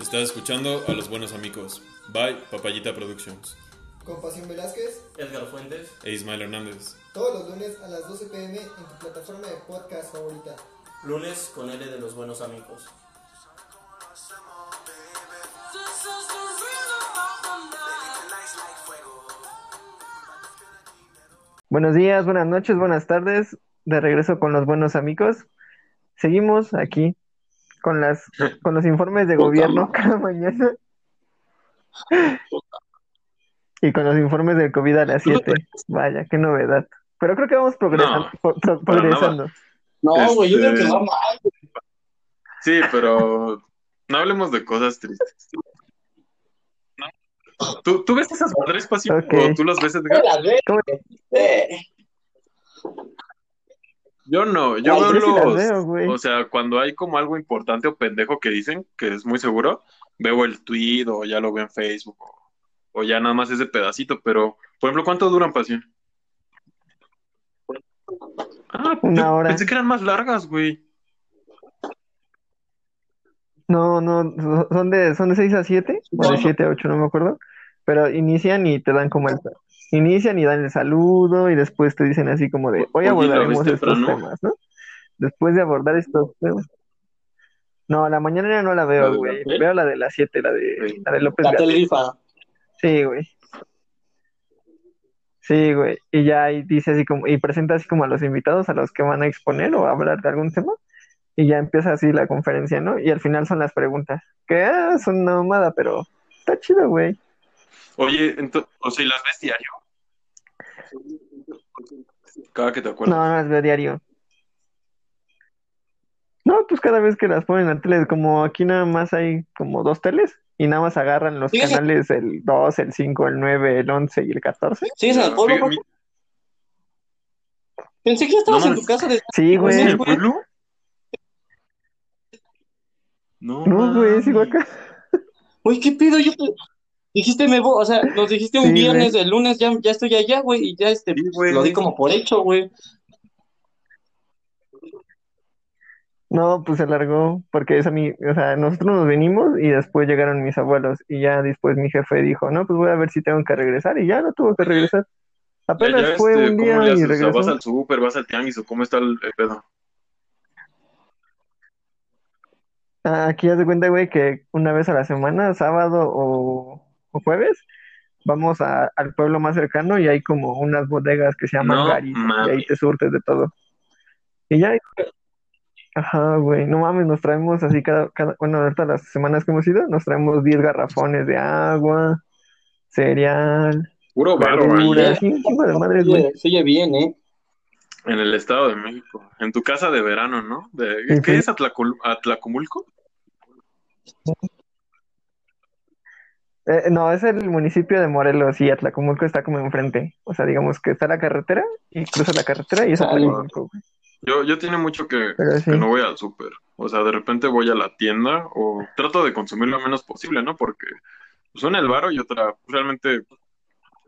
Estás escuchando a los buenos amigos. Bye, Papayita Productions. Con Pasión Velázquez Edgar Fuentes. E Ismael Hernández. todos los lunes a las 12 pm en tu plataforma de podcast favorita. Lunes con L de los buenos amigos. Buenos días, buenas noches, buenas tardes. De regreso con los buenos amigos. Seguimos aquí con las con los informes de gobierno cada mañana. Y con los informes del COVID a las 7. Vaya, qué novedad. Pero creo que vamos progresando. No, pro- pro- para progresando. No, güey, yo creo que Este- va mal. Sí, pero no hablemos de cosas tristes. ¿Tú, ¿tú ves esas madres, Pasión? Ok. ¿O tú las ves, Edgar? ¿Cómo? Yo no, yo veo los... O sea, cuando hay como algo importante o pendejo que dicen, que es muy seguro, veo el tweet o ya lo veo en Facebook o, o ya nada más ese pedacito, pero, por ejemplo, ¿cuánto duran, Pasión? Ah, Una hora. pensé que eran más largas, güey. No, no, son de, son de 6 a 7, o de 7 a 8, no me acuerdo. Pero inician y te dan como el. Inician y dan el saludo y después te dicen así como de, hoy Oye, ¿la abordaremos estos temas, ¿no? Después de abordar estos temas. No, la mañana no la veo, ¿La de güey. Veo la de las 7, la de, la de López la. Sí, güey. Sí, güey. Y ya ahí dice así como, y presenta así como a los invitados a los que van a exponer o hablar de algún tema. Y ya empieza así la conferencia, ¿no? Y al final son las preguntas. Que son una mamada, pero está chido, güey. Oye, entonces, o sea, ¿y las ves diario? Cada que te No, acuerdas. no las veo diario. No, pues cada vez que las ponen en la tele, como aquí nada más hay como dos teles y nada más agarran los canales el 2, el 5, el 9, el 11 y el 14. ¿Sigues en el pueblo, Paco? Pensé que ya estabas No, en no. tu casa de... Sí, ¿Estás en güey. el pueblo? No, No, güey, sigo acá. Uy, ¿qué pido? Yo... te- Dijiste, me voy, o sea, nos dijiste un Sí, viernes, güey. el lunes ya, ya estoy allá, güey, y ya este, Sí, güey. lo di como por hecho, güey. No, pues se alargó porque es a mí, o sea, nosotros nos venimos y después llegaron mis abuelos y ya después mi jefe dijo, no, pues voy a ver si tengo que regresar y ya no tuvo que regresar. Apenas ya, fue este, un ¿cómo día y haces? O sea, regresó. ¿vas al súper, vas al tianguis o cómo está el, el pedo? Ah, Aquí haz de cuenta, güey, que una vez a la semana, sábado o jueves, vamos a- al pueblo más cercano y hay como unas bodegas que se llaman No Garis y ahí te surtes de todo. Y ya, ajá, güey, no mames, nos traemos así cada, cada, bueno, ahorita las semanas que hemos ido, nos traemos 10 garrafones de agua, cereal, Puro güey. Oye, se oye bien, ¿eh? en el Estado de México. En tu casa de verano, ¿no? De, Sí, ¿Qué sí. es Atlacul- Atlacomulco? Eh, no, es el municipio de Morelos y Atlacomulco está como enfrente. O sea, digamos que está la carretera y cruza la carretera y es Atlacomulco, güey. Yo, yo tiene mucho que, sí. que no voy al súper. O sea, de repente voy a la tienda o trato de consumir lo menos posible, ¿no? Porque pues, una el varo y otra, pues, realmente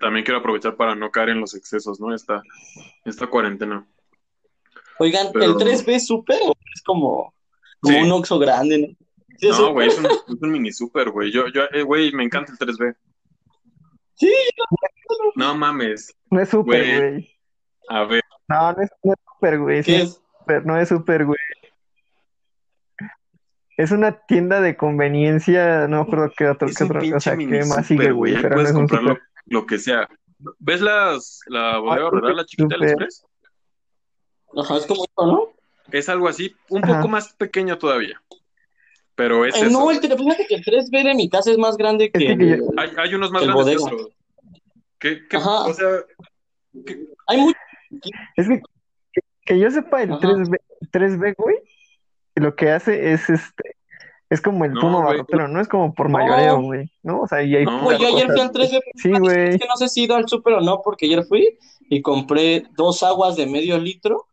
también quiero aprovechar para no caer en los excesos, ¿no? Esta, esta cuarentena. Oigan, Pero- ¿el 3B súper o es como, como Sí. un Oxxo grande, ¿no? Sí, es No, güey, es un, es un mini súper, güey. Yo, yo, eh, güey, me encanta el 3B. Sí, No mames. No es súper, Güey. A ver, No, no es, no es súper, güey. Sí ¿qué es súper, no es súper, güey. Es una tienda de conveniencia, no acuerdo qué otro, un otro, o sea, qué más sigue, güey, pero no puedes es comprar lo, lo que sea. ¿Ves las, la bodega Ay, Horrera, la chiquita del. Express? Ajá, es como esto, ¿no? Es algo así, un Ajá. poco más pequeño todavía. Pero es Eh, eso. no, el fíjate que el 3B de mi casa es más grande Es que que el- Hay, hay unos más grandes que bodega. otros. ¿Qué, qué, Ajá. o sea, Hay mucho. Es que, que, que yo sepa, el Ajá. 3B, 3B, güey, lo que hace es este, es como el No, güey. barrotero, no es como por mayoreo, güey, ¿no? O sea, y hay No, Güey, yo ayer fui al 3B. Sí, Es güey. que no sé si he ido al súper o no, porque ayer fui y compré dos aguas de medio litro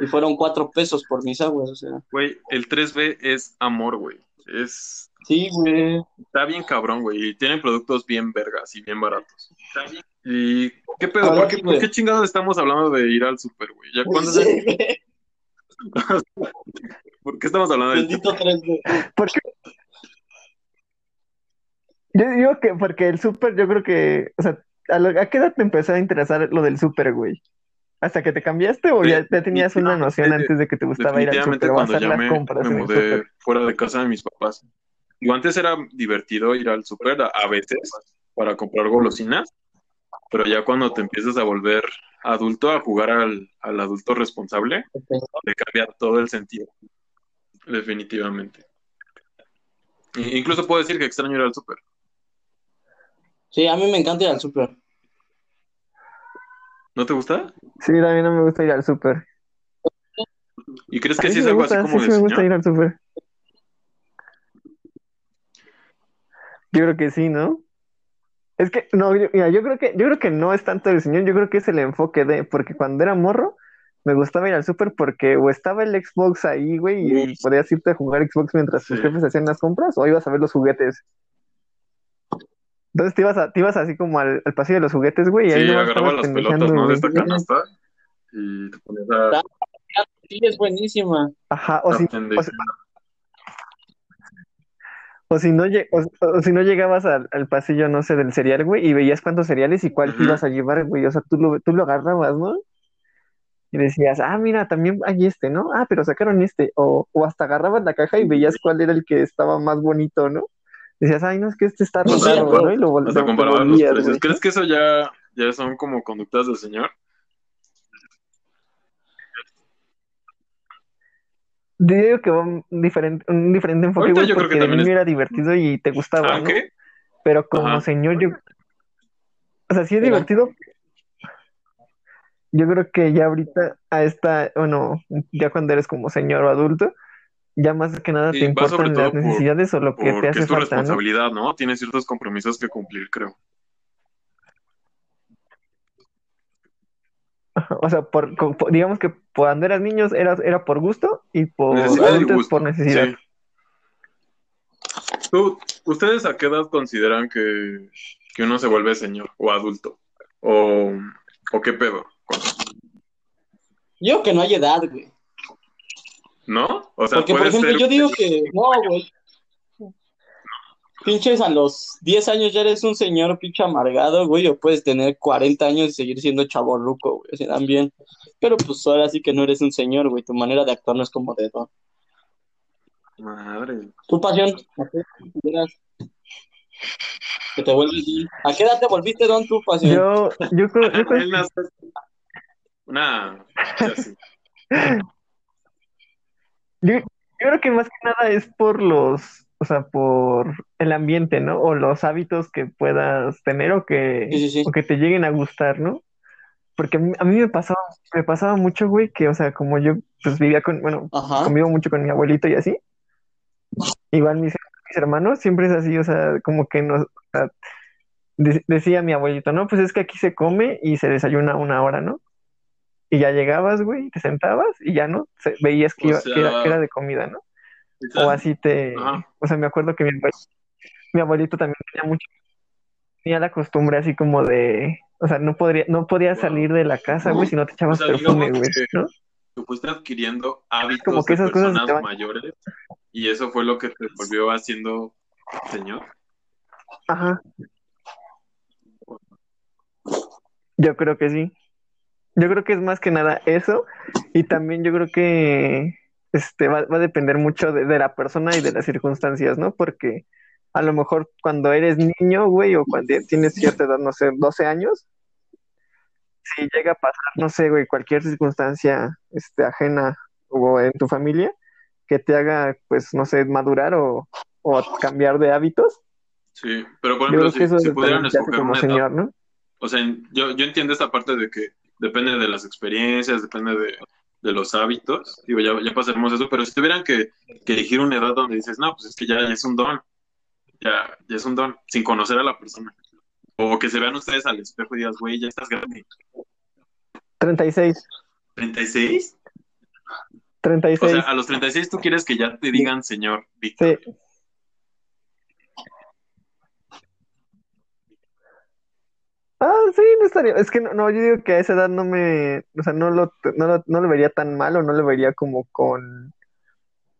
y fueron cuatro pesos por mis aguas, o sea. güey, el 3B es amor, güey. Es, Sí, güey. está bien cabrón, güey. Y tienen productos bien vergas y bien baratos. ¿Y qué pedo? ¿Por qué, por qué chingados estamos hablando de ir al súper, güey? ¿Ya cuándo Sí, güey. ¿Por qué estamos hablando de Bendito 3D. Porque yo digo que porque el súper, yo creo que, o sea, ¿a, lo- a qué edad te empezó a interesar lo del súper, güey? ¿Hasta que te cambiaste o ya, ya tenías una noción antes de que te gustaba ir al Definitivamente súper o cuando hacer ya las me, compras me en el mudé fuera de casa de mis papás. Digo, antes era divertido ir al súper a, a veces para comprar golosinas, pero ya cuando te empiezas a volver adulto, a jugar al, al adulto responsable, te cambia todo el sentido. Definitivamente. Incluso puedo decir que extraño ir al súper. Sí, a mí me encanta ir al súper. ¿No te gusta? Sí, a mí no me gusta ir al súper. ¿Y crees que sí sí es algo gusta, así como sí, de sí me gusta ir al súper. Yo creo que sí, ¿no? Es que, no, yo- mira, yo creo que, yo creo que no es tanto el señor, yo creo que es el enfoque de, porque cuando era morro, me gustaba ir al súper porque o estaba el Xbox ahí, güey, y Uf. podías irte a jugar Xbox mientras tus Sí. jefes hacían las compras, o ibas a ver los juguetes. Entonces te ibas, a- te ibas así como al, al pasillo de los juguetes, güey, y ahí Sí, nomás agarraba las pelotas, ¿no? De esta canasta y te ponías a, Sí, es buenísima. Ajá, o si, o pendejear. si- o si no, o, o si no llegabas al, al pasillo, no sé, del cereal, güey, y veías cuántos cereales y cuál te ibas a llevar, güey, o sea, tú lo, tú lo agarrabas, ¿no? Y decías, ah, mira, también hay este, ¿no? Ah, pero sacaron este, o, o hasta agarrabas la caja y veías cuál era el que estaba más bonito, ¿no? Decías, ay, no, es que este está raro, sí, ¿no? Y lo, vol- Hasta lo- lo comparabas los volvías, precios. güey. ¿Crees que eso ya, ya son como conductas del señor? Digo que va un diferente, un diferente enfoque, Ahorita güey, yo creo porque de niño es- era divertido y te gustaba, ¿no? Aunque, Pero como Ajá. señor, yo. O sea, sí es divertido. Yo creo que ya ahorita, a esta, bueno, ya cuando eres como señor o adulto, ya más que nada Sí, te importan las por- necesidades o lo que te porque hace es tu falta, ¿no? responsabilidad, ¿no? Tienes ciertos compromisos que cumplir, creo. O sea, por, digamos que cuando eras niños era, era por gusto y por Necesidad y adultos gusto. por necesidad. Sí. ¿Tú- ¿Ustedes a qué edad consideran que, que uno se vuelve señor o adulto? ¿O, o qué pedo? Yo que no hay edad, güey. ¿No? O sea, Porque, por ejemplo, ser- yo digo que no, güey. Pinches a los 10 años ya eres un señor pinche amargado, güey, o puedes tener 40 años y seguir siendo chavorruco, güey, o sea, también. Pero pues ahora sí que no eres un señor, güey, tu manera de actuar no es como de don. Madre. Tu pasión, ¿a qué edad consideras que te vuelves? ¿A qué edad te volviste don tu pasión? Yo, yo creo, yo creo Él nace- Nah, ya sí. Yo, yo creo que más que nada es por los, o sea, por el ambiente, ¿no? O los hábitos que puedas tener o que, Sí, sí, sí. o que te lleguen a gustar, ¿no? Porque a mí, me pasaba, me pasaba mucho, güey, que, o sea, como yo, pues vivía con, bueno, Ajá. convivo mucho con mi abuelito y así. Igual mis, mis hermanos siempre es así, o sea, como que nos, o sea, de- decía mi abuelito, no, pues es que aquí se come y se desayuna una hora, ¿no? Y ya llegabas, güey, te sentabas y ya no, se- veías que, iba- que era, que era de comida, ¿no? O así te, Ajá. o sea, me acuerdo que mi abuelito, mi abuelito también tenía mucho, tenía la costumbre así como de, o sea, no podría, no podía salir de la casa, güey, si no te echabas O sea, perfume, güey, ¿no? Tú fuiste adquiriendo hábitos Como que de esas cosas personas van- mayores y eso fue lo que te volvió haciendo señor. Ajá. Yo creo que sí. Yo creo que es más que nada eso. Y también yo creo que este va, va a depender mucho de, de la persona y de las circunstancias, ¿no? Porque a lo mejor cuando eres niño, güey, o cuando tienes cierta edad, no sé, 12 años, si llega a pasar, no sé, güey, cualquier circunstancia este, ajena o en tu familia que te haga, pues, no sé, madurar o, o cambiar de hábitos, Sí, pero por ejemplo, si, si pudieran escoger como o sea, yo, yo entiendo esta parte de que depende de las experiencias, depende de, de los hábitos, digo, ya, ya pasaremos eso, pero si tuvieran que, que elegir una edad donde dices, no, pues es que ya, ya es un don, ya, ya es un don, sin conocer a la persona, o que se vean ustedes al espejo y digas, güey, ya estás grande, 36. ¿36? 36. O sea, a los 36 tú quieres que ya te digan señor Víctor. Sí. Ah, sí, no estaría. Es que no, no, yo digo que a esa edad no me. O sea, no lo, no lo, no lo vería tan mal o no lo vería como con.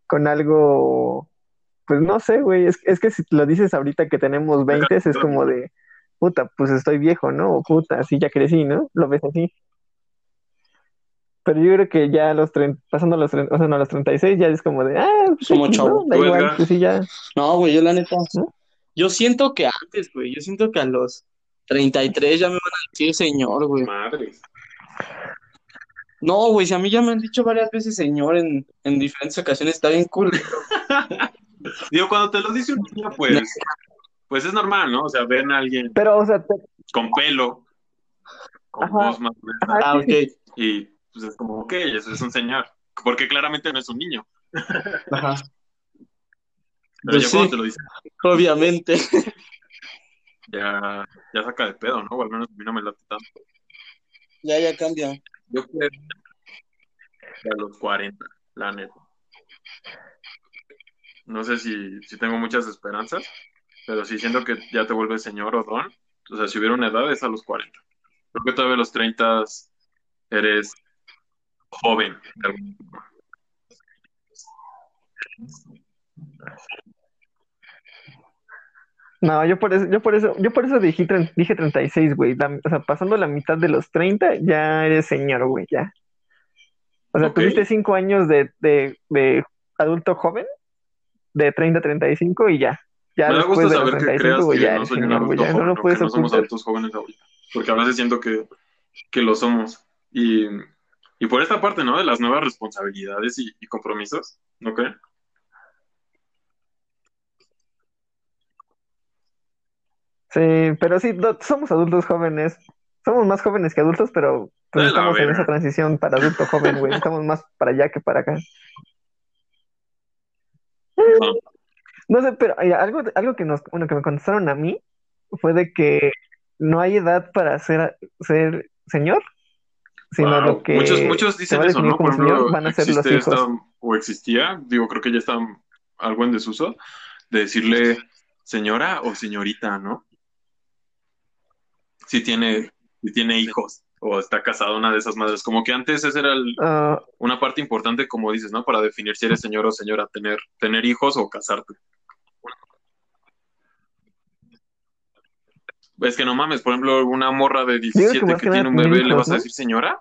Con algo. Pues no sé, güey. Es, es que si lo dices ahorita que tenemos 20, es como de. Puta, pues estoy viejo, ¿no? O puta, sí, ya crecí, ¿no? Lo ves así. Pero yo creo que ya a los 30, pasando a los 30, o sea, no, a los 36 ya es como de, ah, pues, Como chavo. ¿no? Da igual, pues sí, ya. No, güey, yo la neta. ¿No? Yo siento que antes, güey. Yo siento que a los 33 ya me van a decir señor, güey. Madre. No, güey, si a mí ya me han dicho varias veces señor en, en diferentes ocasiones, está bien cool. Digo, cuando te lo dice un niño, pues, pues es normal, ¿no? O sea, ven a alguien Pero, o sea, te- con pelo, con Ajá. voz más gruesa, Ajá. Ah, ok. y pues es como, ok, eso es un señor. Porque claramente no es un niño. Ajá. Pero Pues ya cuando sí. te lo dice, Obviamente. Ya, ya saca de pedo, ¿no? O al menos a mí no me late tanto. Ya, ya cambia. Yo creo que a los 40, la neta. No sé si, si tengo muchas esperanzas, pero sí siento que ya te vuelves señor o don. O sea, si hubiera una edad es a los 40. Creo que todavía a los 30 eres joven. de alguna forma. No, yo por eso, yo por eso, yo por eso dije, dije 36, güey. O sea, pasando la mitad de los 30, ya eres señor, güey, ya. O sea, Ok. tuviste cinco años de, de, de adulto joven, de 30 a 35 y ya. Ya Me da después gusto de saber que 35, creas güey, que ya no soy un adulto ya no joven lo o puedes que no somos adultos jóvenes ahorita. Porque a veces siento que, que lo somos. Y, y por esta parte, ¿no? De las nuevas responsabilidades y, y compromisos, ¿no creen? Sí, pero sí, no- somos adultos jóvenes. Somos más jóvenes que adultos, pero pues estamos en esa transición para adulto joven, güey. Estamos más para allá que para acá. No sé, pero eh, algo, algo que nos, bueno, que me contestaron a mí fue de que no hay edad para ser, ser señor, sino Wow. lo que muchos, muchos dicen eso, ¿no? Por señor ejemplo, van a ser los hijos. esta, o existía, digo, creo que ya está algo en desuso, de decirle señora o señorita, ¿no? Si tiene, si tiene hijos o está casada una de esas madres. Como que antes esa era el- Ah, una parte importante, como dices, ¿no? Para definir si eres señor o señora, tener, tener hijos o casarte. Es que no mames, por ejemplo, una morra de Digo que 17 más que tiene un bebé, ¿le vas a decir señora?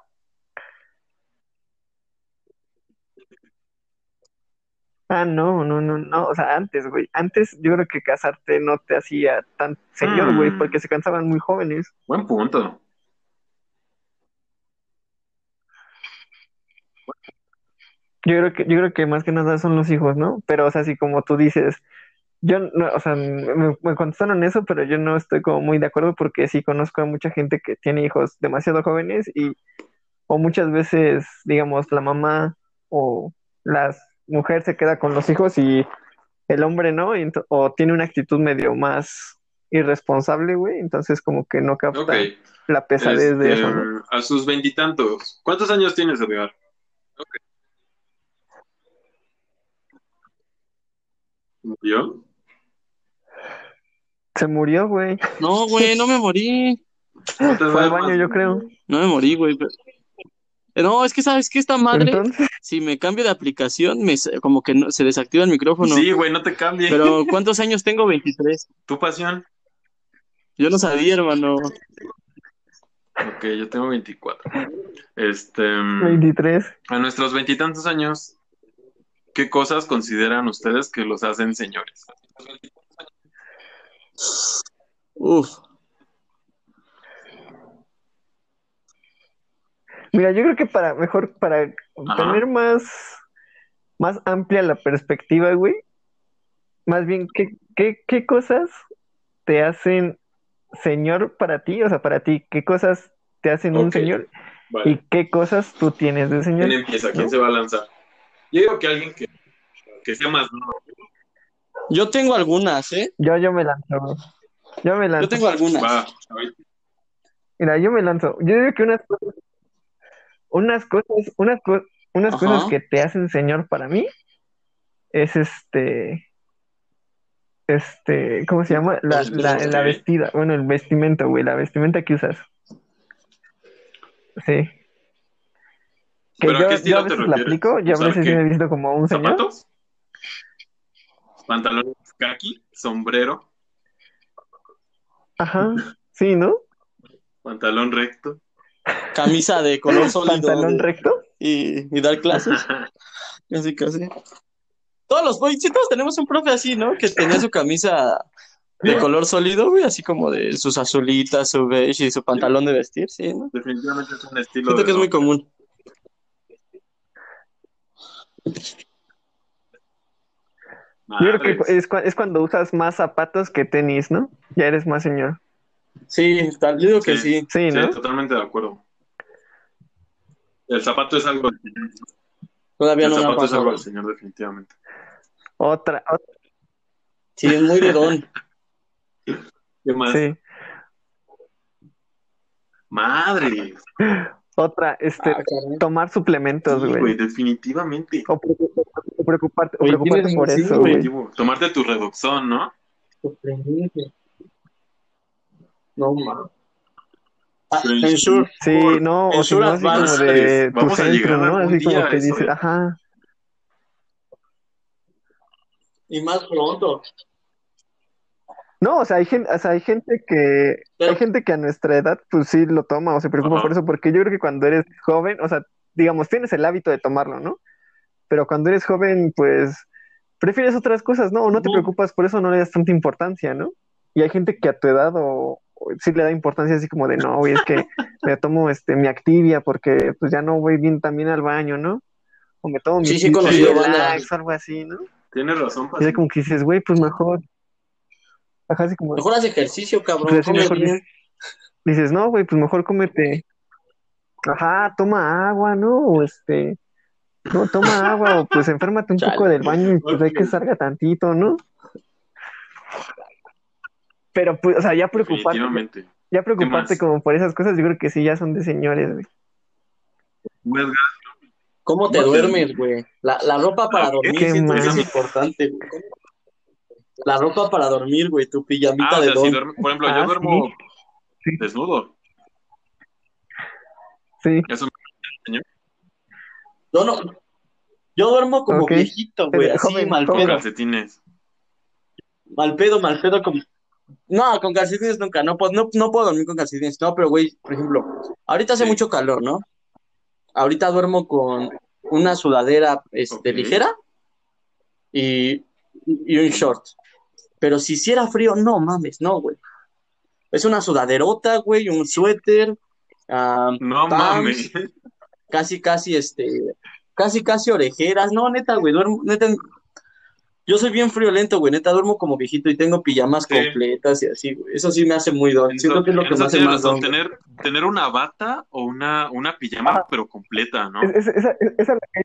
Ah, no, no, no, no, o sea, antes, güey, antes yo creo que casarte no te hacía tan señor, güey, Mm. porque se cansaban muy jóvenes. Buen punto. Yo creo que, yo creo que más que nada son los hijos, ¿no? Pero, o sea, así como tú dices, yo, no, o sea, me, me contestaron eso, pero yo no estoy como muy de acuerdo porque sí conozco a mucha gente que tiene hijos demasiado jóvenes y, o muchas veces, digamos, la mamá o la mujer se queda con los hijos y el hombre no, o tiene una actitud medio más irresponsable, güey, entonces como que no capta la pesadez de Este, eso, ¿no? a sus veintitantos. ¿Cuántos años tienes, Edgar? ¿Yo? Se murió, güey. No, güey, no me morí. No te Fue al baño, yo creo. No me morí, güey. pero- No, es que sabes que esta madre, Entonces, si me cambio de aplicación, me como que no- se desactiva el micrófono. Sí, güey, no te cambies. Pero ¿cuántos años tengo? 23. ¿Tu pasión? Yo no sabía, hermano. Ok, yo tengo 24. Este, mm, 23. a nuestros veintitantos años, ¿qué cosas consideran ustedes que los hacen señores? Uf. Mira, yo creo que para mejor, para Ajá. tener más, más amplia la perspectiva, güey, más bien, ¿qué, qué, qué cosas te hacen señor para ti? O sea, para ti, ¿qué cosas te hacen un señor? Vale. ¿Y qué cosas tú tienes de señor? ¿Quién empieza? ¿Quién ¿no? se va a lanzar? Yo digo que alguien que, que sea más nuevo. Yo tengo algunas, ¿eh? Yo, yo me lanzo. Yo me Yo lanzo. tengo algunas. Va. Mira, yo me lanzo. Yo digo que unas cosas, unas cosas, unas, co- unas Ajá. cosas que te hacen señor para mí es este, este, ¿cómo se llama? La, la, vestida, bueno, el vestimenta, güey, la vestimenta que usas. Sí. Que ¿Pero a yo, qué yo estilo a te veces la aplico, yo a ¿Usar veces qué? me he visto como un señor. ¿Zapatos? ¿Pantalones kaki? ¿Sombrero? Ajá, sí, ¿no? ¿Pantalón recto? Camisa de color sólido Pantalón recto. y, y dar clases. Casi, casi. Todos los, sí, todos tenemos un profe así, ¿no? Que tenía su camisa de color sólido, güey, así como de sus azulitas, su beige y su pantalón de vestir, sí, ¿no? Definitivamente es un estilo Siento de que es muy común. Yo creo que es, cua- es cuando usas más zapatos que tenis, ¿no? Ya eres más señor. Sí, tal, yo digo que sí. Sí, Sí, ¿no? totalmente de acuerdo. El zapato es algo del señor. Todavía El no me ha zapato es algo del señor, definitivamente. Otra, ot- Sí, es muy de don. ¿Qué más? sí. Madre. Otra, este, Ah, tomar suplementos, Sí, güey. güey, definitivamente. O preocuparte, o preocuparte, por eso, güey. Tomarte tu redoxón, ¿no? No, ma. Ah, Sí, Ensure. Sí, no, o si no, así como de tu Vamos a llegar centro, ¿no? Así como que dices, ¿eh? ajá. Y más pronto. No, o sea, hay gente, o sea, hay gente que, Pero- hay gente que a nuestra edad, pues sí lo toma o se preocupa por eso, porque yo creo que cuando eres joven, o sea, digamos, tienes el hábito de tomarlo, ¿no? Pero cuando eres joven, pues prefieres otras cosas, ¿no? O no te preocupas por eso, no le das tanta importancia, ¿no? Y hay gente que a tu edad o, o sí le da importancia así como de, no, güey, es que me tomo este mi Activia porque pues ya no voy bien también al baño, ¿no? O me tomo mi Sí, sí Relax algo así, ¿no? Tienes razón, Y es como que dices, güey, pues mejor. Ajá, así como, Mejor haz ejercicio, cabrón. pues mejor bien. dices, no, güey, pues mejor cómete. Ajá, toma agua, ¿no? O este, no, toma agua, o pues enférmate un Chale. poco del baño y pues hay que salga tantito, ¿no? Pero pues, o sea, ya preocuparte, ya preocuparte como por esas cosas, yo creo que sí ya son de señores, güey. ¿Cómo te No duermes, güey? La, la ropa para dormir, Qué siento que es importante, güey. La ropa para dormir, güey, tu pijamita Ah, o de si duerme, por ejemplo, Ah, yo duermo sí. desnudo. Sí, Eso Yo no, yo duermo como viejito, güey, así, joven, mal pedo. calcetines. Mal pedo, mal pedo, como... No, con calcetines nunca, no, puedo- no, no puedo dormir con calcetines, no, pero güey, por ejemplo, ahorita hace Sí. mucho calor, ¿no? Ahorita duermo con una sudadera, este, ligera y, y un short. Pero si hiciera frío, no mames, no, güey. Es una sudaderota, güey, un suéter, No Pams. mames. casi, casi, este, casi, casi orejeras. No, neta, güey, duermo, neta. Yo soy bien friolento, güey, neta, duermo como viejito y tengo pijamas Sí. completas y así, güey. Eso sí me hace muy don. Siento que es lo que me hace más don. tener, tener una bata o una, una pijama, pero completa, ¿no? es- es- esa, esa es la que-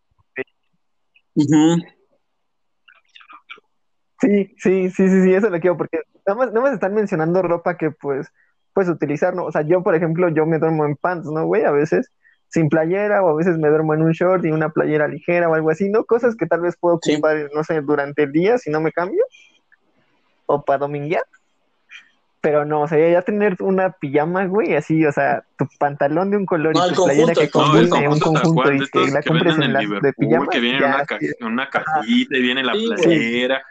sí, sí, sí, sí, sí, eso lo quiero, porque nada más, nada más están mencionando ropa que pues puedes utilizar, ¿no? O sea, yo, por ejemplo, yo me duermo en pants, ¿no, güey? A veces sin playera, o a veces me duermo en un short y una playera ligera o algo así, ¿no? Cosas que tal vez puedo Sí. ocupar, no sé, durante el día si no me cambio, o para dominguear. Pero no, o sea, ya tener una pijama, güey, así, o sea, tu pantalón de un color No, y tu playera conjunto, que No, combine, conjunto, un conjunto y de que la que compres en en las de pijama, que viene una, ca- una cajita y viene la Sí, playera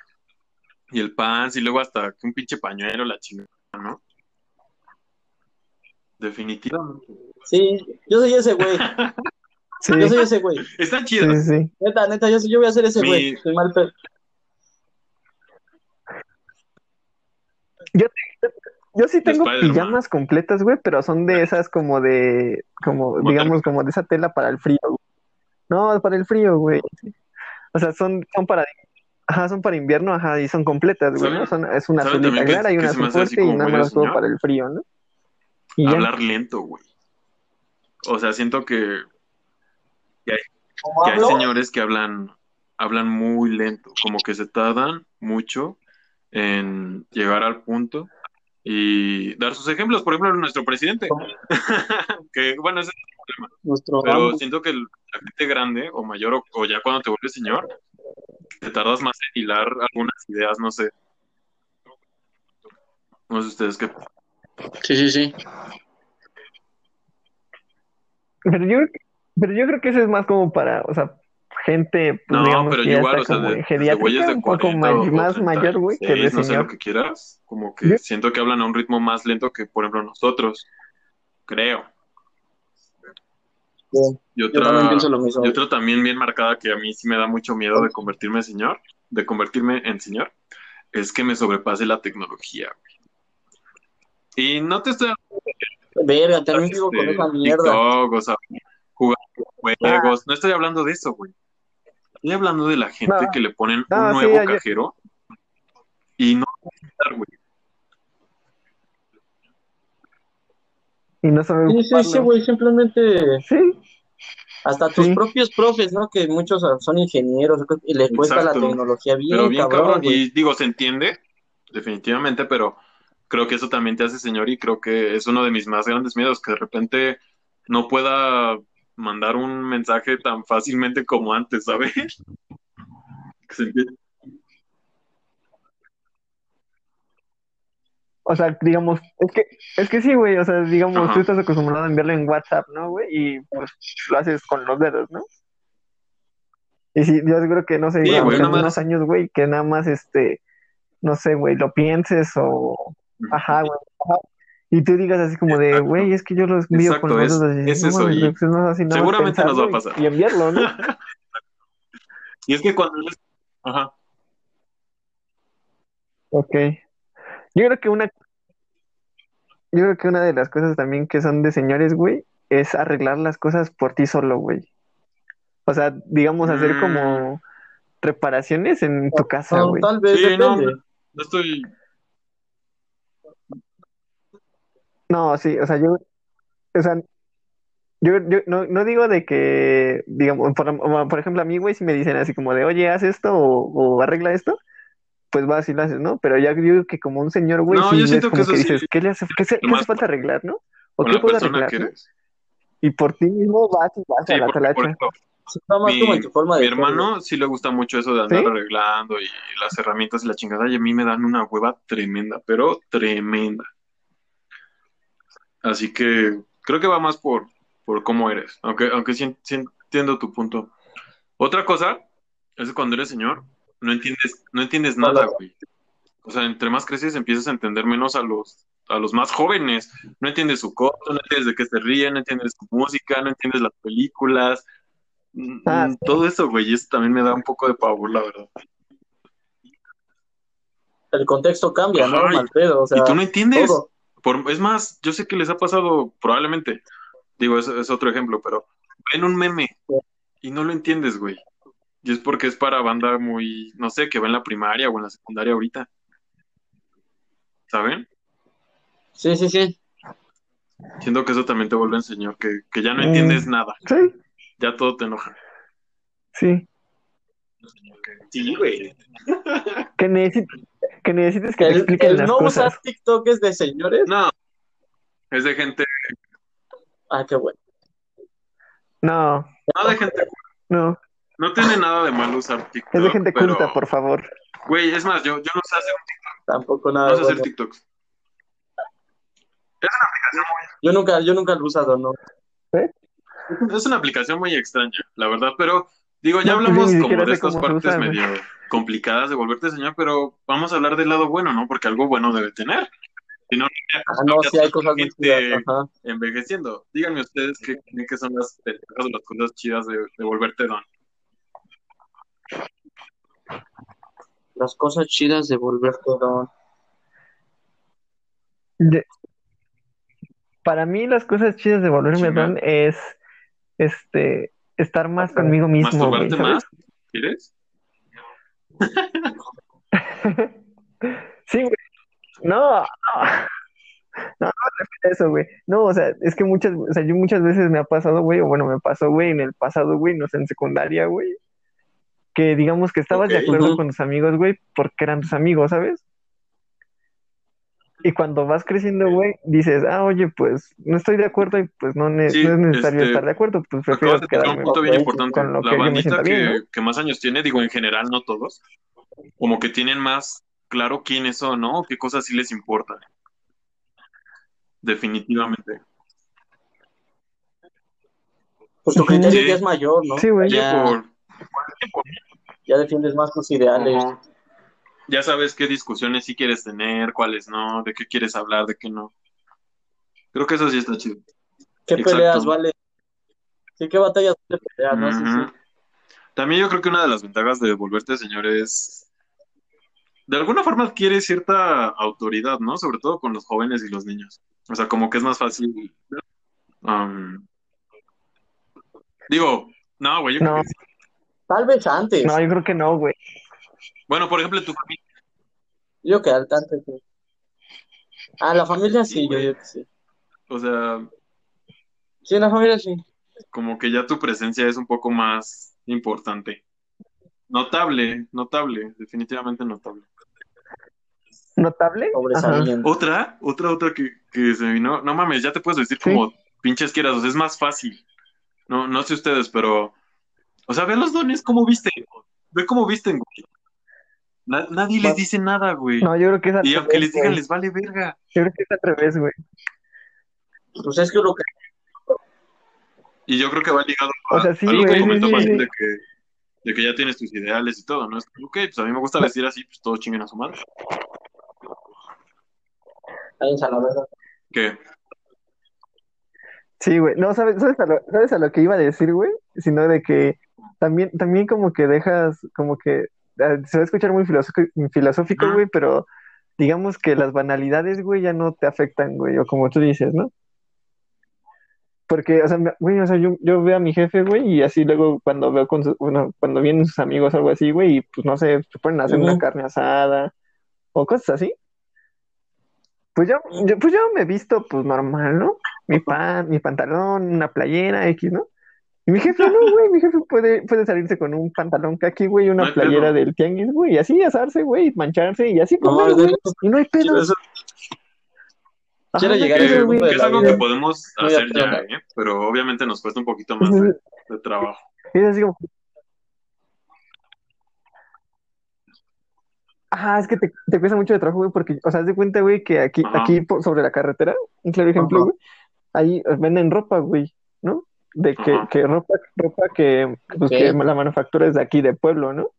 y el pants y luego hasta un pinche pañuelo, la chingada, ¿no? Definitivamente. Sí, yo soy ese, güey. sí, Yo soy ese, güey. Está sí, chido. sí, sí. Neta, neta, yo, soy- yo voy a ser ese, Mi- güey. Soy mal pedo. Yo sí tengo pijamas completas, güey, pero son de esas como de, como, digamos, como de esa tela para el frío. güey. No, para el frío, güey. O sea, son, son para, ajá, son para invierno, ajá, y son completas, güey, ¿no? Son, es una ¿Saben azulita clara y una azul fuerte y nada más señor? para el frío, ¿no? Y ya. Hablar lento, güey. O sea, siento que, ¿Cómo que hay hablo? señores que hablan, hablan muy lento, como que se tardan mucho en llegar al punto y dar sus ejemplos. Por ejemplo, nuestro presidente, que bueno, ese- Nuestro pero Rambo. siento que el- la gente grande o mayor o, o ya cuando te vuelves señor, te tardas más en hilar algunas ideas, no sé. No sé ustedes qué. Sí, sí, sí. Pero yo, pero yo creo que eso es más como para, o sea, gente, pues No, digamos pero que igual, o sea, de, geriátrica, de un poco 40 ma- o, o más mayor, güey, que de 36, no sé lo que quieras, como que siento que hablan a un ritmo más lento que, por ejemplo, nosotros, creo. Sí, Y Yo también otra, pienso lo mismo. y otra también bien marcada que a mí sí me da mucho miedo de convertirme en señor, de convertirme en señor, es que me sobrepase la tecnología, güey. Y no te estoy Verga, también vivo con esa mierda. TikTok, o sea, jugar juegos. No estoy hablando de eso, güey. Estoy hablando de la gente No. que le ponen No, un sí, nuevo yo- cajero y no güey. Y no sabe Sí, sí, sí, güey, simplemente Sí, hasta tus Sí. propios profes, ¿no? Que muchos son ingenieros y les cuesta la tecnología bien, Pero bien cabrón. Y digo, se entiende, definitivamente, pero creo que eso también te hace señor y creo que es uno de mis más grandes miedos, que de repente no pueda mandar un mensaje tan fácilmente como antes, ¿sabes? O sea, digamos, es que, es que sí, güey, o sea, digamos, Ajá. tú estás acostumbrado a enviarlo en WhatsApp, ¿no, güey? Y pues lo haces con los dedos, ¿no? Y sí, yo creo que, no sé, Sí, güey, más- unos años, güey, que nada más, este, no sé, güey, lo pienses o, ajá, güey, ajá, y tú digas así como de, güey, es que yo lo envío Exacto, con los es- y es eso, y pues, no más seguramente nos va a y- pasar. Y, enviarlo, ¿no? Y es que cuando Ajá. Ok. Yo creo que una, yo creo que una de las cosas también que son de señores, güey, es arreglar las cosas por ti solo, güey. O sea, digamos, hacer Mm. como reparaciones en tu casa, No, güey. tal vez Sí, no estoy. No, sí, o sea, yo, o sea, yo, yo no, no digo de que, digamos, por, ejemplo, a mí, güey, si me dicen así como de, oye, haz esto o, o arregla esto, pues vas y lo haces, ¿no? Pero ya digo que como un señor, güey, No, sí yo es siento que como eso que sí dices, ¿qué le hace, qué se- qué hace falta arreglar, no? ¿O qué puedo arreglar, no? Y por ti mismo vas y vas Sí, a la porque, talacha. más mi, como en tu forma de mi ser, hermano sí le gusta mucho eso de andar ¿Sí? arreglando y las herramientas y la chingada, y a mí me dan una hueva tremenda, pero tremenda. Así que creo que va más por, por cómo eres, aunque, aunque sí, sí entiendo tu punto. Otra cosa es que cuando eres señor, no entiendes, no entiendes nada, güey. O sea, entre más creces empiezas a entender menos a los, a los más jóvenes. No entiendes su costo, no entiendes de qué se ríen, no entiendes su música, no entiendes las películas. Mm, Ah, mm, Todo eso, güey, y eso también me da un poco de pavor, la verdad. El contexto cambia, ¿no? O sea, y tú no entiendes. todo. Por, es más, yo sé que les ha pasado probablemente. Digo, es, es otro ejemplo, pero ven un meme y no lo entiendes, güey. Y es porque es para banda muy, no sé, que va en la primaria o en la secundaria ahorita. ¿Saben? Sí, sí, sí. Siento que eso también te vuelve en señor, que, que ya no Mm. entiendes nada. sí, Ya todo te enoja. sí. Sí, güey. Que, necesi- que necesites que te El, expliquen el las no cosas. usar TikTok es de señores. No, es de gente, Ah, qué bueno. No, no de gente, no. no tiene nada de malo usar TikTok. Es de gente pero, culta, por favor. Güey, es más, yo, yo no sé hacer, Tampoco no nada. sé hacer. TikToks. Yo nunca, yo nunca lo he usado, ¿no? Es una aplicación muy extraña, la verdad, pero digo, ya No, pues hablamos como de estas partes usa, medio complicadas de volverte señor, pero vamos a hablar del lado bueno, ¿no? Porque algo bueno debe tener. Si no, Ah, no, sí hay cosas muy gente chidas. Envejeciendo. Díganme ustedes qué creen que son las las cosas chidas de, de volverte don. Las cosas chidas de volverte don. De- Para mí las cosas chidas de volverme don es este estar más conmigo mismo, ¿Masturbarte ¿sabes? más? ¿Quieres? Sí, güey. No, no, no, no eso, güey. No, o sea, es que muchas, o sea, yo muchas veces me ha pasado, güey, o bueno, me pasó, güey, en el pasado, güey, no sé, en secundaria, güey, que digamos que estabas de acuerdo con tus amigos, güey, porque eran tus amigos, ¿sabes? Y cuando vas creciendo, güey, dices, ah, oye, pues no estoy de acuerdo y pues no, ne- Sí, no es necesario este, estar de acuerdo, pues prefiero tocar un quedarme punto bien ok, importante. con lo La que bandita sienta bien, que, ¿no? que más años tiene, digo, en general, no todos, como que tienen más claro quiénes son, ¿no? Qué cosas sí les importan. Definitivamente. Pues tu criterio Sí. ya es mayor, ¿no? Sí, güey. Ya, por- ya defiendes más tus ideales. Ya sabes qué discusiones sí quieres tener, cuáles no, de qué quieres hablar, de qué no. Creo que eso sí está chido. ¿Qué Exacto. peleas vale? Sí, qué batallas vale pelear, ¿no? Sí. También yo creo que una de las ventajas de volverte señor es, de alguna forma adquiere cierta autoridad, ¿no? Sobre todo con los jóvenes y los niños. O sea, como que es más fácil. um, digo, no, güey, yo creo No. que sí. Tal vez antes. No, yo creo que no, güey. Bueno, por ejemplo, tu familia. Yo que antes. sí. Ah, la familia sí, Sí, yo que sí. O sea, Sí, la familia sí. como que ya tu presencia es un poco más importante. Notable, notable, definitivamente notable. ¿Notable? Otra, otra, otra que, que se vino. No mames, ya te puedes decir Sí. como pinches quieras, o sea, es más fácil. No, no sé ustedes, pero. O sea, ve los dones cómo visten. Ve cómo visten, güey. Na- nadie les dice nada, güey. No, yo creo que es al y aunque les digan, les vale verga. Yo creo que es al revés, güey. Pues es que lo que Y yo creo que va ligado a, O sea, sí, a lo que güey, sí, comentó sí, Joaquín sí. de que, de que ya tienes tus ideales y todo, ¿no? Es ok, pues a mí me gusta vestir así, pues todos chinguen a su madre. la verdad. ¿Qué? Sí, güey. No, ¿sabes, sabes, a lo, ¿sabes a lo que iba a decir, güey? Sino de que también, también como que dejas, como que, se va a escuchar muy filosófico, Ajá. güey, pero digamos que las banalidades, güey, ya no te afectan, güey, o como tú dices, ¿no? Porque, o sea, güey, o sea, yo, yo veo a mi jefe, güey, y así luego cuando veo con su, bueno, cuando vienen sus amigos o algo así, güey, y pues no sé, se ponen a hacer una carne asada o cosas así. Pues yo, yo, pues yo me he visto, pues normal, ¿no? Mi pan, mi pantalón, una playera, X, ¿no? Y mi jefe no, güey, mi jefe puede, puede salirse con un pantalón kaki, güey, y No una playera pedo. del tianguis, güey, y así asarse, güey, mancharse, y así No, comer, güey, y no hay pedo. eso- Ajá, quiero llegar a pedo, güey. es algo que podemos Muy hacer ya. ¿eh? Pero obviamente nos cuesta un poquito más de, de trabajo. Es así como, Ajá, es que te, te cuesta mucho de trabajo, güey, porque, o sea, haz de cuenta, güey, que aquí, Ajá. aquí por- sobre la carretera, un claro ejemplo, Ajá. güey, ahí venden ropa, güey. De que, Ajá. que ropa, ropa que, pues, que la manufactura es de aquí, de pueblo, ¿no?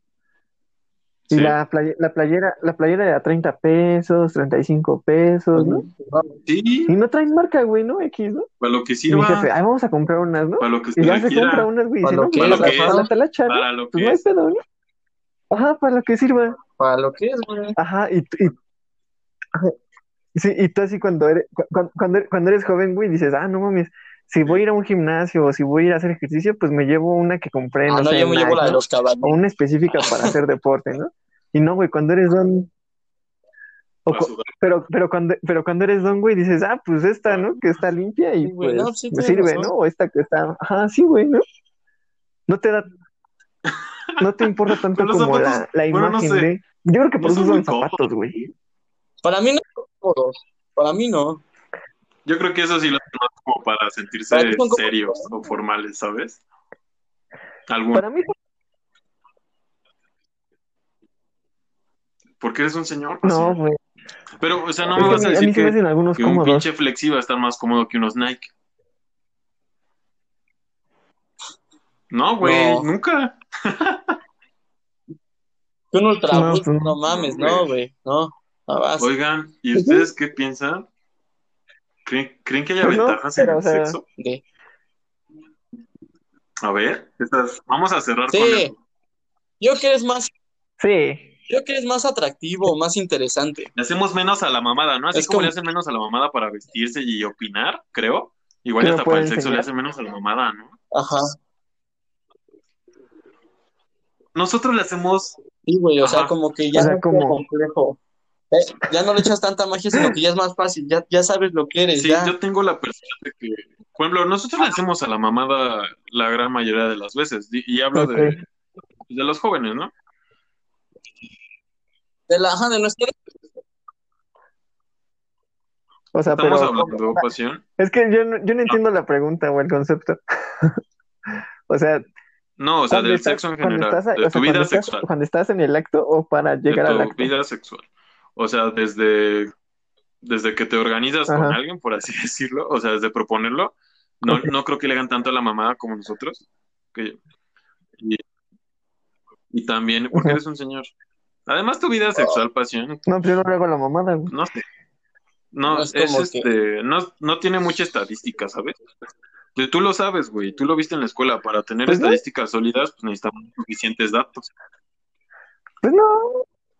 Y la, playa- la playera, la playera de a 30 pesos, 35 pesos, ¿no? Sí, Y no traen marca, güey, ¿no? X, ¿no? para lo que Y sirva, jefe, ay, vamos a comprar unas, ¿no? para lo que se Y ya se requiera, compra unas, güey, y Para lo no, que pues, para, ¿qué para la talacha, ¿no? para lo Pues que no hay es. pedo, ¿no? Ajá, para lo que sirva. Para lo que es, güey. Ajá, y, y, ajá, sí, y tú así cuando eres, cu- cu- cuando, eres- cuando eres joven, güey, dices, ah, no mames, si voy a ir a un gimnasio o si voy a ir a hacer ejercicio, pues me llevo una que compré, Ah, no no, sé, yo me Nike, llevo la de los caballos. O una específica para hacer deporte, ¿no? Y no, güey, cuando eres don, o pero, pero cuando, pero cuando eres don, güey, dices, ah, pues esta, ¿no? Que está limpia y Sí, güey, pues no, sí me sirve, razón. ¿no? O esta que está, ajá, sí, güey, ¿no? No te da, no te importa tanto como la, zapatos, la bueno, no imagen sé. de, yo creo que No por eso son zapatos, güey. Para mí no son cómodos. Para mí no. Yo creo que eso sí lo hacen más como para sentirse Para como- serios o formales, ¿sabes? Algún, Para mí, porque eres un señor, pues no, güey. Pero, o sea, no Es me vas a decir que, hacen algunos que un cómodos. pinche flexi va a estar más cómodo que unos Nike. No, güey, No. nunca. Que un ultra No, pues, mames, no, no, güey. güey. No. No vas. Oigan, ¿y ustedes qué piensan? ¿Creen, creen que haya Pues no, ventajas en el o sea, sexo? De- A ver, estas- vamos a cerrar Sí. con eso. Yo que eres más, Sí, yo que eres más atractivo, más interesante. Le hacemos menos a la mamada, ¿no? Así Es como, como- le hacen menos a la mamada para vestirse y opinar, creo. Igual hasta para el sexo le hacen menos a la mamada, ¿no? Ajá. Nosotros le hacemos Sí, güey, o sea, como que ya O sea, no es como- complejo. Eh, ya no le echas tanta magia, sino que ya es más fácil, ya, ya sabes lo que eres, Sí, ya. yo tengo la percepción de que, por ejemplo, nosotros le hacemos a la mamada la gran mayoría de las veces, y, y hablo Ok. de, de los jóvenes, ¿no? De la, ajá, de nuestra o sea, Estamos pero hablando de pasión. es que yo no, yo no entiendo la pregunta o el concepto. O sea, No, o sea, cuando del estás, sexo en cuando general, estás, a- de o sea, tu vida cuando estás, sexual, cuando estás en el acto o para de llegar al tu acto. vida sexual. O sea, desde, desde que te organizas con alguien, por así decirlo, o sea, desde proponerlo, No, no creo que le hagan tanto a la mamada como nosotros. Que- y, y también porque eres un señor. Además, tu vida sexual, pasión, No, pues yo no le hago la mamada, güey. no sé. No, No es, es que- este, no, no tiene mucha estadística, ¿sabes? Tú- Tú lo sabes, güey, tú lo viste en la escuela. Para tener Pues no. estadísticas sólidas, pues necesitamos suficientes datos. Pues no.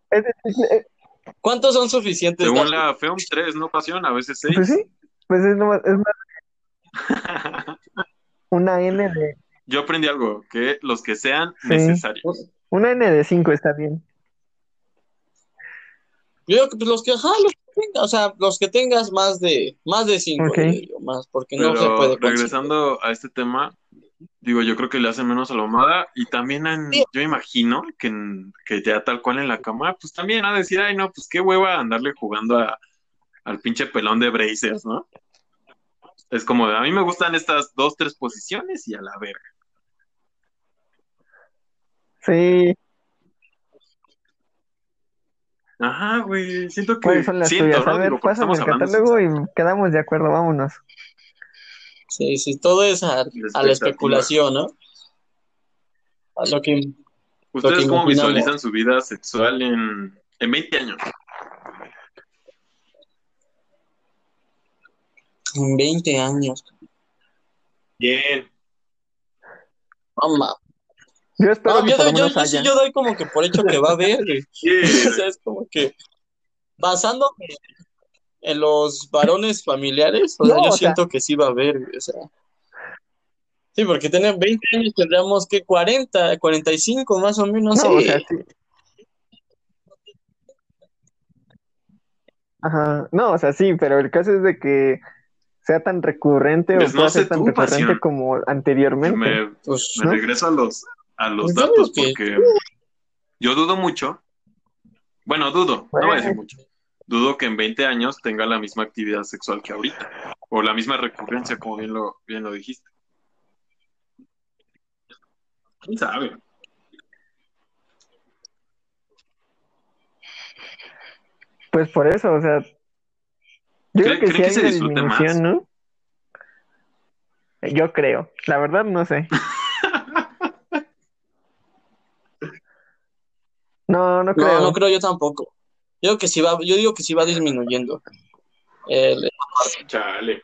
Es decir, eh, ¿Cuántos son suficientes? Según datos? la FEOM, tres, no pasión, a veces seis. pues sí. Pues es, nomás- es más una N de. Yo aprendí algo, que los que sean Sí. necesarios. Una N de 5 está bien. Yo digo que pues, los que, ajá, los que tengas, o sea, los que tengas más de, más de cinco, Ok. diría yo, más, porque no se Pero puede conseguir. regresando a este tema, digo, yo creo que le hace menos a la mamada y también en- Sí. yo imagino que, en- que ya tal cual en la cama, pues también a decir, ay no, pues qué hueva andarle jugando a- al pinche pelón de Brazers, ¿no? Es como, de, a mí me gustan estas dos, tres posiciones y a la verga. Sí. Ajá, güey, siento que ¿Cuáles son las siento, tuyas? A ver, Digo, pásame el catálogo y quedamos de acuerdo, vámonos. Sí, sí, todo es a, a la especulación, ¿no? A lo que, ¿Ustedes que cómo imaginamos. visualizan su vida sexual en, en 20 años? en 20 años. Bien. Mamá. Yo espero que yo, por lo doy- yo, yo yo doy como que por hecho que va a haber, güey. O sea, es como que basándome en los varones familiares, o sea, No, yo o sea- siento que sí va a haber, o sea. Sí, porque tener 20 años tendríamos que 40, 45 más o menos, No, sí. o sea, sí. Ajá, no, o sea, sí, pero el caso es de que sea tan recurrente Pues o no pueda sé ser tan tú, recurrente Pasión. como anteriormente. Me, Pues, me ¿No? regreso a los, a los Pues datos porque yo dudo mucho. Bueno, dudo, no voy a decir mucho. Dudo que en 20 años tenga la misma actividad sexual que ahorita. O la misma recurrencia, como bien lo, bien lo dijiste. ¿Quién sabe? Pues por eso, o sea, yo creo ¿Creen- que sí que hay se una disfrute más? disminución, ¿no? Yo creo, la verdad no sé. No, no creo. no, no creo yo tampoco. Yo digo que sí va, yo digo que sí va disminuyendo. El- Chale.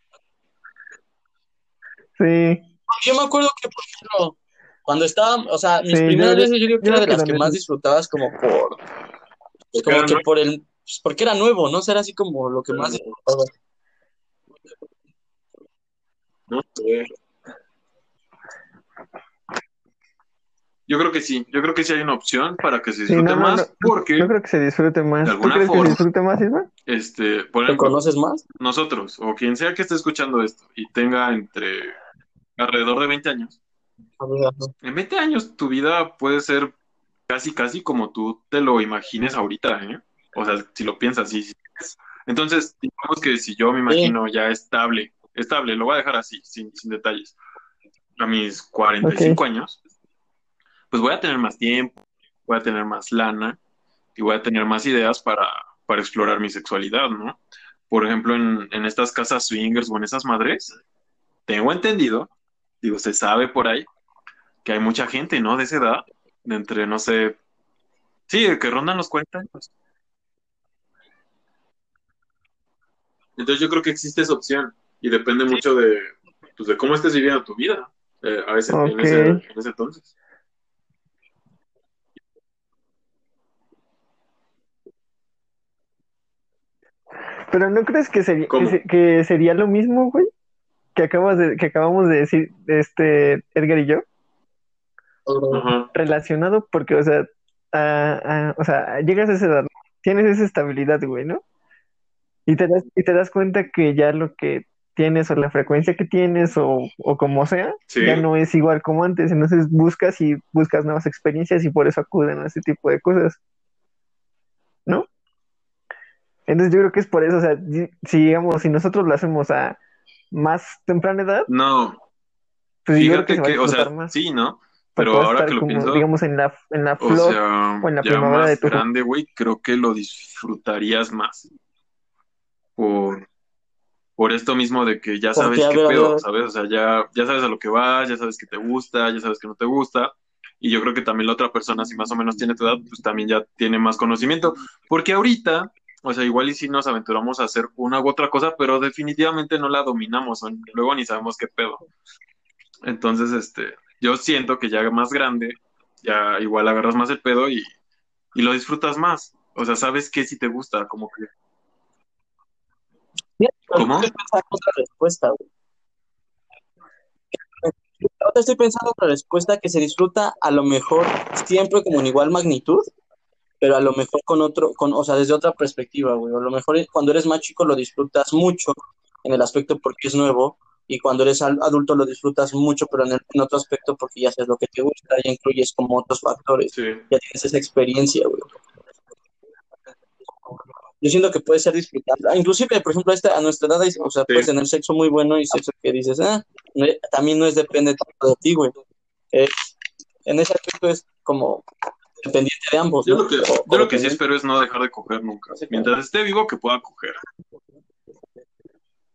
Sí, yo me acuerdo que, por ejemplo, cuando estaba, o sea, mis Sí, primeras yo- veces yo digo que yo era de creo las que más disfrutabas como por, Porque como que por el, pues, porque era nuevo, ¿no? O sea, era así como lo que más disfrutaba. No sé. Yo creo que sí, yo creo que sí hay una opción para que se Sí, disfrute no, no, más, no, porque, yo creo que se disfrute más. de ¿Tú alguna crees que forma- se disfrute más, Isma? este, por ¿Te ejemplo, conoces más? nosotros, o quien sea que esté escuchando esto y tenga entre alrededor de 20 años, en 20 años tu vida puede ser casi, casi como tú te lo imagines ahorita, ¿eh? O sea, si lo piensas así. Entonces, digamos que si yo me imagino ya estable, estable, lo voy a dejar así, sin, sin detalles, a mis 45 años, pues voy a tener más tiempo, voy a tener más lana y voy a tener más ideas para, para explorar mi sexualidad, ¿no? Por ejemplo, en, en estas casas swingers o en esas madres, tengo entendido, digo, se sabe por ahí, que hay mucha gente, ¿no? De esa edad, de entre, no sé, sí, que rondan los 40 años. Entonces yo creo que existe esa opción y depende mucho de, pues, de cómo estés viviendo tu vida eh, a ese, en, ese, en ese entonces. Pero ¿no crees que sería, que, sería lo mismo, güey? Que acabas de, que acabamos de decir, este, Edgar y yo, relacionado porque, o sea, ah, o sea, llegas a esa edad, tienes esa estabilidad, güey, ¿no? Y te das, y te das cuenta que ya lo que tienes o la frecuencia que tienes o, o como sea, Sí. ya no es igual como antes. Entonces buscas y buscas nuevas experiencias y por eso acuden a ese tipo de cosas. ¿No? Entonces yo creo que es por eso, o sea, si digamos, si nosotros lo hacemos a más temprana edad, No, pues yo creo que fíjate se va a que, o sea, más. sí, ¿no? porque Pero ahora que lo como, pienso, digamos, en la, en la o flor. sea, o en la ya primavera más de tu- grande, güey, creo que lo disfrutarías más. Por, por esto mismo de que ya Porque, sabes a qué ver, pedo. ¿sabes? O sea, ya, ya sabes a lo que vas, ya sabes que te gusta, ya sabes que no te gusta. Y yo creo que también la otra persona, si más o menos tiene tu edad, pues también ya tiene más conocimiento. Porque ahorita, o sea, igual y si nos aventuramos a hacer una u otra cosa, pero definitivamente no la dominamos, luego ni sabemos qué pedo. Entonces, este, yo siento que ya más grande, ya igual agarras más el pedo y, y lo disfrutas más. O sea, sabes qué si te gusta, como que... ¿Cómo? Estoy pensando otra respuesta, güey. Ahora estoy pensando otra respuesta que se disfruta a lo mejor siempre como en igual magnitud, pero a lo mejor con otro, con, o sea, desde otra perspectiva, güey. A lo mejor cuando eres más chico lo disfrutas mucho en el aspecto porque es nuevo, y cuando eres adulto lo disfrutas mucho, pero en, el- en otro aspecto porque ya sabes lo que te gusta, ya incluyes como otros factores, Sí. ya tienes esa experiencia, güey. Yo siento que puede ser disfrutable. Ah, Inclusive, por ejemplo, a, esta, a nuestra edad, o sea, Sí. puedes tener sexo muy bueno y sexo que dices, ah, no- también no es depende tanto de ti, güey. Eh, en ese aspecto es como dependiente de ambos, Yo ¿no? lo que, O- yo o lo que sí espero es no dejar de coger nunca. Mientras esté vivo, que pueda coger.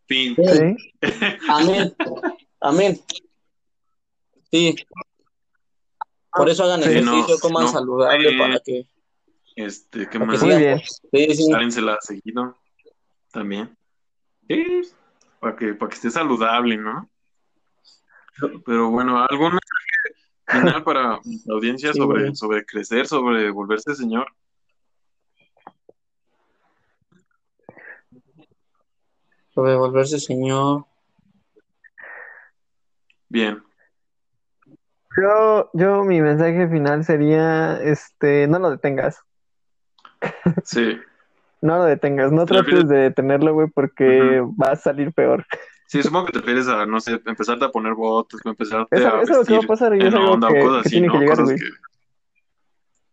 Fin. Sí. Amén. Amén. Sí. Por eso hagan Sí, ejercicio, no, coman no. saludable Eh, para que, Este, ¿qué más? Muy bien. Sí, seguido. También. Sí, para que, para que esté saludable, ¿no? Pero bueno, ¿algún mensaje final para la audiencia Sí, sobre, güey. sobre crecer, sobre volverse señor? Sobre volverse señor. Bien. Yo, yo, mi mensaje final sería, este, no lo detengas, Sí. no lo detengas, no trates de detenerlo, güey, porque va a salir peor. Sí, supongo que te refieres a, no sé, empezarte a poner botas, empezarte Eso, a eso es lo que va a pasar y es en algo onda o que, cosas que así, tiene ¿no? que llegar, Cosas que,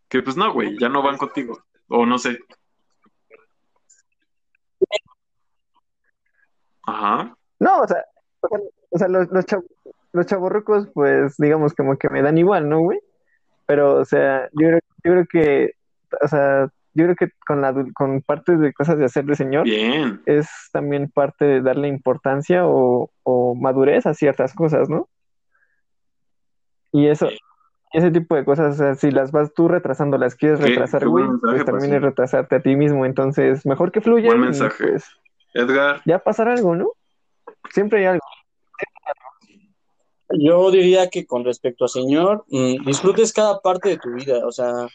que pues no, güey, ya no van contigo. O no sé. Ajá. No, o sea, o sea, o sea, los, los, chav- los chavorrucos, pues, digamos, como que me dan igual, ¿no, güey? Pero, o sea, yo creo, yo creo que, o sea, yo creo que con la, con parte de cosas de hacer de señor Bien. es también parte de darle importancia o, o madurez a ciertas cosas, ¿no? Y eso, ese tipo de cosas, o sea, si las vas tú retrasando, las quieres Qué- retrasar, güey, pues también pues, es retrasarte a ti mismo, entonces, mejor que fluya Buen y, mensaje. pues, Edgar, ya pasará algo, ¿no? Siempre hay algo. Yo diría que con respecto a señor, mm, disfrutes cada parte de tu vida, o sea,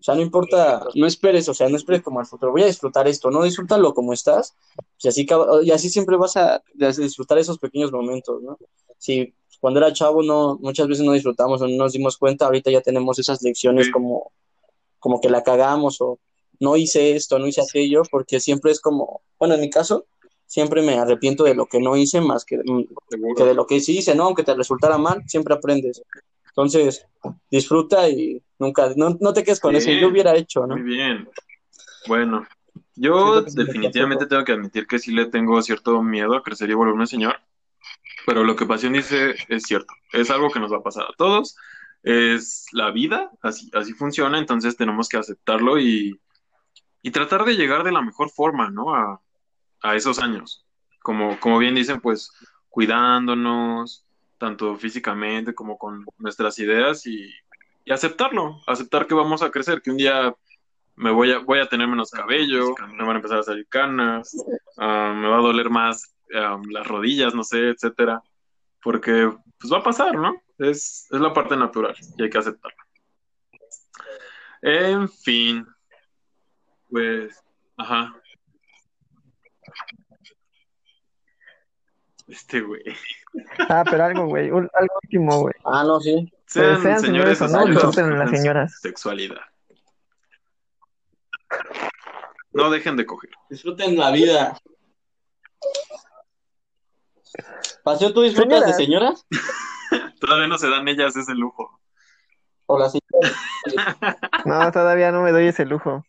o sea, no importa, no esperes, o sea, no esperes como al futuro, voy a disfrutar esto, no, disfrútalo como estás, y así, y así siempre vas a disfrutar esos pequeños momentos, ¿no? Si cuando era chavo no, muchas veces no disfrutamos o no nos dimos cuenta, ahorita ya tenemos esas lecciones Sí. como, como que la cagamos o no hice esto, no hice aquello, porque siempre es como, bueno, en mi caso, siempre me arrepiento de lo que no hice más que, mm, que de lo que sí hice, ¿no? Aunque te resultara mal, siempre aprendes. Entonces, disfruta y nunca, no, no te quedes con eso. Bien. Yo hubiera hecho, ¿no? Muy bien. Bueno, yo sí definitivamente tengo que admitir que sí le tengo cierto miedo a crecer y volverme señor, pero lo que Pasión dice es cierto. Es algo que nos va a pasar a todos. Es la vida, así, así funciona, entonces tenemos que aceptarlo y, y tratar de llegar de la mejor forma, ¿no? A, a esos años. Como, como bien dicen, pues cuidándonos, tanto físicamente como con nuestras ideas y, y aceptarlo, aceptar que vamos a crecer, que un día me voy a, voy a tener menos cabello, me van a empezar a salir canas, ah, me va a doler más las rodillas, no sé, etcétera, porque pues va a pasar, ¿no? Es, es la parte natural y hay que aceptarla. En fin, pues, ajá. Este güey. Ah, pero algo, güey, un- algo último, güey. Ah, no, sí. Sean, sean señores señores o no, disfruten las señoras. Sexualidad. No dejen de coger. Disfruten la vida. Pasión, ¿tú disfrutas de señoras? Todavía no se dan ellas ese lujo. ¿O las señoras? No, todavía no me doy ese lujo.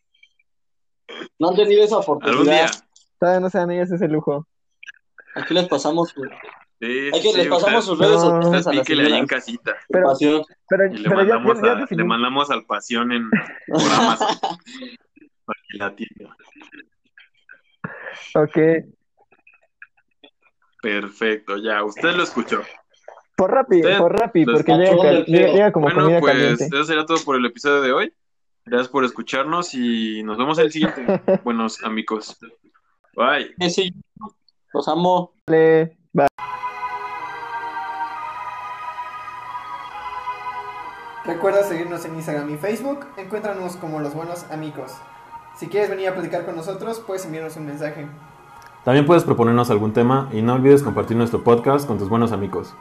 No han tenido esa Algún día. oportunidad. Todavía no se dan ellas ese lujo. Aquí les pasamos, su- Sí, hay que sí, les pasamos sus redes No, sociales usted a las píquele ahí en casita. Pero, Pasión. pero, Y le pero ya, ya, mandamos, ya a- le mandamos al pasión en por Amazon. para que la atienda. Ok. Perfecto, ya, usted lo escuchó. Por Rappi, Usted por Rappi, porque llega, llega- llega como Bueno, comida pues caliente. eso sería todo por el episodio de hoy. Gracias por escucharnos y nos vemos en el siguiente. Buenos amigos. Bye. Sí, sí, los amo. Vale, bye. Recuerda seguirnos en Instagram y Facebook. Encuéntranos como los buenos amigos. Si quieres venir a platicar con nosotros, puedes enviarnos un mensaje. También puedes proponernos algún tema y no olvides compartir nuestro podcast con tus buenos amigos.